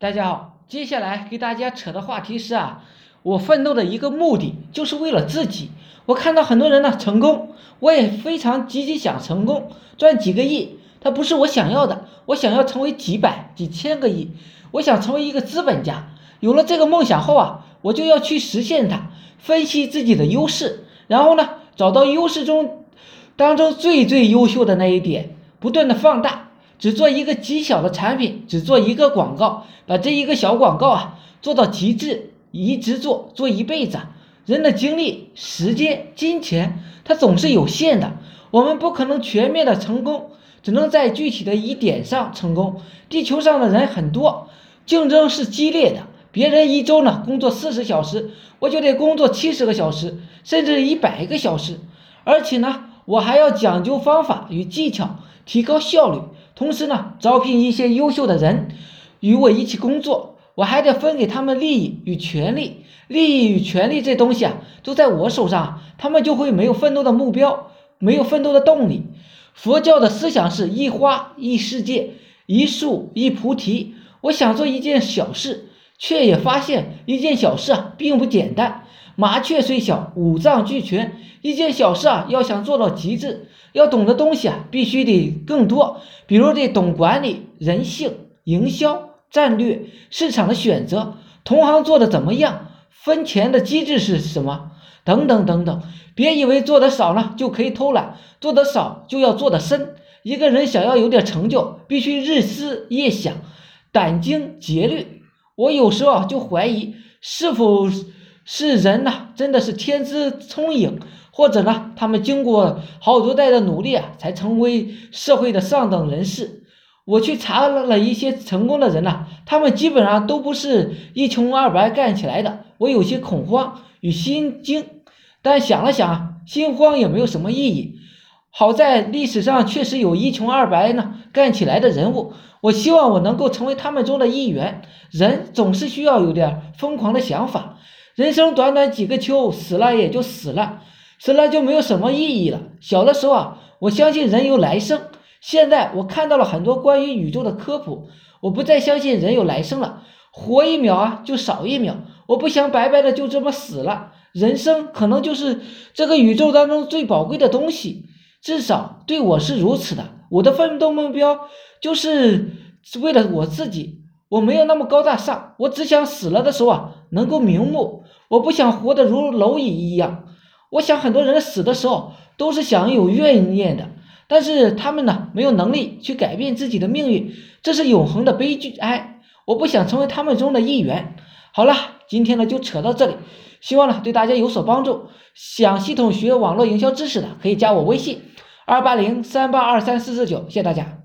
大家好，接下来给大家扯的话题是啊，我奋斗的一个目的就是为了自己。我看到很多人呢成功，我也非常积极想成功，赚几个亿，它不是我想要的。我想要成为几百、几千个亿，我想成为一个资本家。有了这个梦想后啊，我就要去实现它，分析自己的优势，然后呢，找到优势中当中最最优秀的那一点，不断的放大。只做一个极小的产品，只做一个广告，把这一个小广告啊做到极致，一直做做一辈子。人的精力、时间、金钱，它总是有限的，我们不可能全面的成功，只能在具体的一点上成功。地球上的人很多，竞争是激烈的，别人一周呢工作四十小时，我就得工作七十个小时，甚至一百个小时，而且呢，我还要讲究方法与技巧，提高效率。同时呢，招聘一些优秀的人与我一起工作，我还得分给他们利益与权利。利益与权利这东西啊，都在我手上，他们就会没有奋斗的目标，没有奋斗的动力。佛教的思想是一花一世界，一树一菩提。我想做一件小事，却也发现一件小事啊，并不简单。麻雀虽小，五脏俱全。一件小事啊，要想做到极致，要懂的东西啊，必须得更多。比如得懂管理、人性、营销、战略、市场的选择，同行做的怎么样，分钱的机制是什么，等等等等。别以为做的少了就可以偷懒，做的少就要做的深。一个人想要有点成就，必须日思夜想，殚精竭虑。我有时候，就怀疑是否。是人呐，真的是天资聪颖，或者呢，他们经过好多代的努力啊，才成为社会的上等人士。我去查了一些成功的人呐，他们基本上都不是一穷二白干起来的。我有些恐慌与心惊，但想了想，心慌也没有什么意义。好在历史上确实有一穷二白呢干起来的人物，我希望我能够成为他们中的一员。人总是需要有点疯狂的想法。人生短短几个秋，死了也就死了，死了就没有什么意义了。小的时候啊，我相信人有来生。现在我看到了很多关于宇宙的科普，我不再相信人有来生了。活一秒啊，就少一秒。我不想白白的就这么死了。人生可能就是这个宇宙当中最宝贵的东西，至少对我是如此的。我的奋斗目标就是为了我自己。我没有那么高大上，我只想死了的时候啊能够瞑目。我不想活得如蝼蚁一样。我想很多人死的时候都是想有怨念的，但是他们呢没有能力去改变自己的命运，这是永恒的悲剧。哎，我不想成为他们中的一员。好了，今天呢就扯到这里，希望呢对大家有所帮助。想系统学网络营销知识的可以加我微信：二八零三八二三四四九，谢谢大家。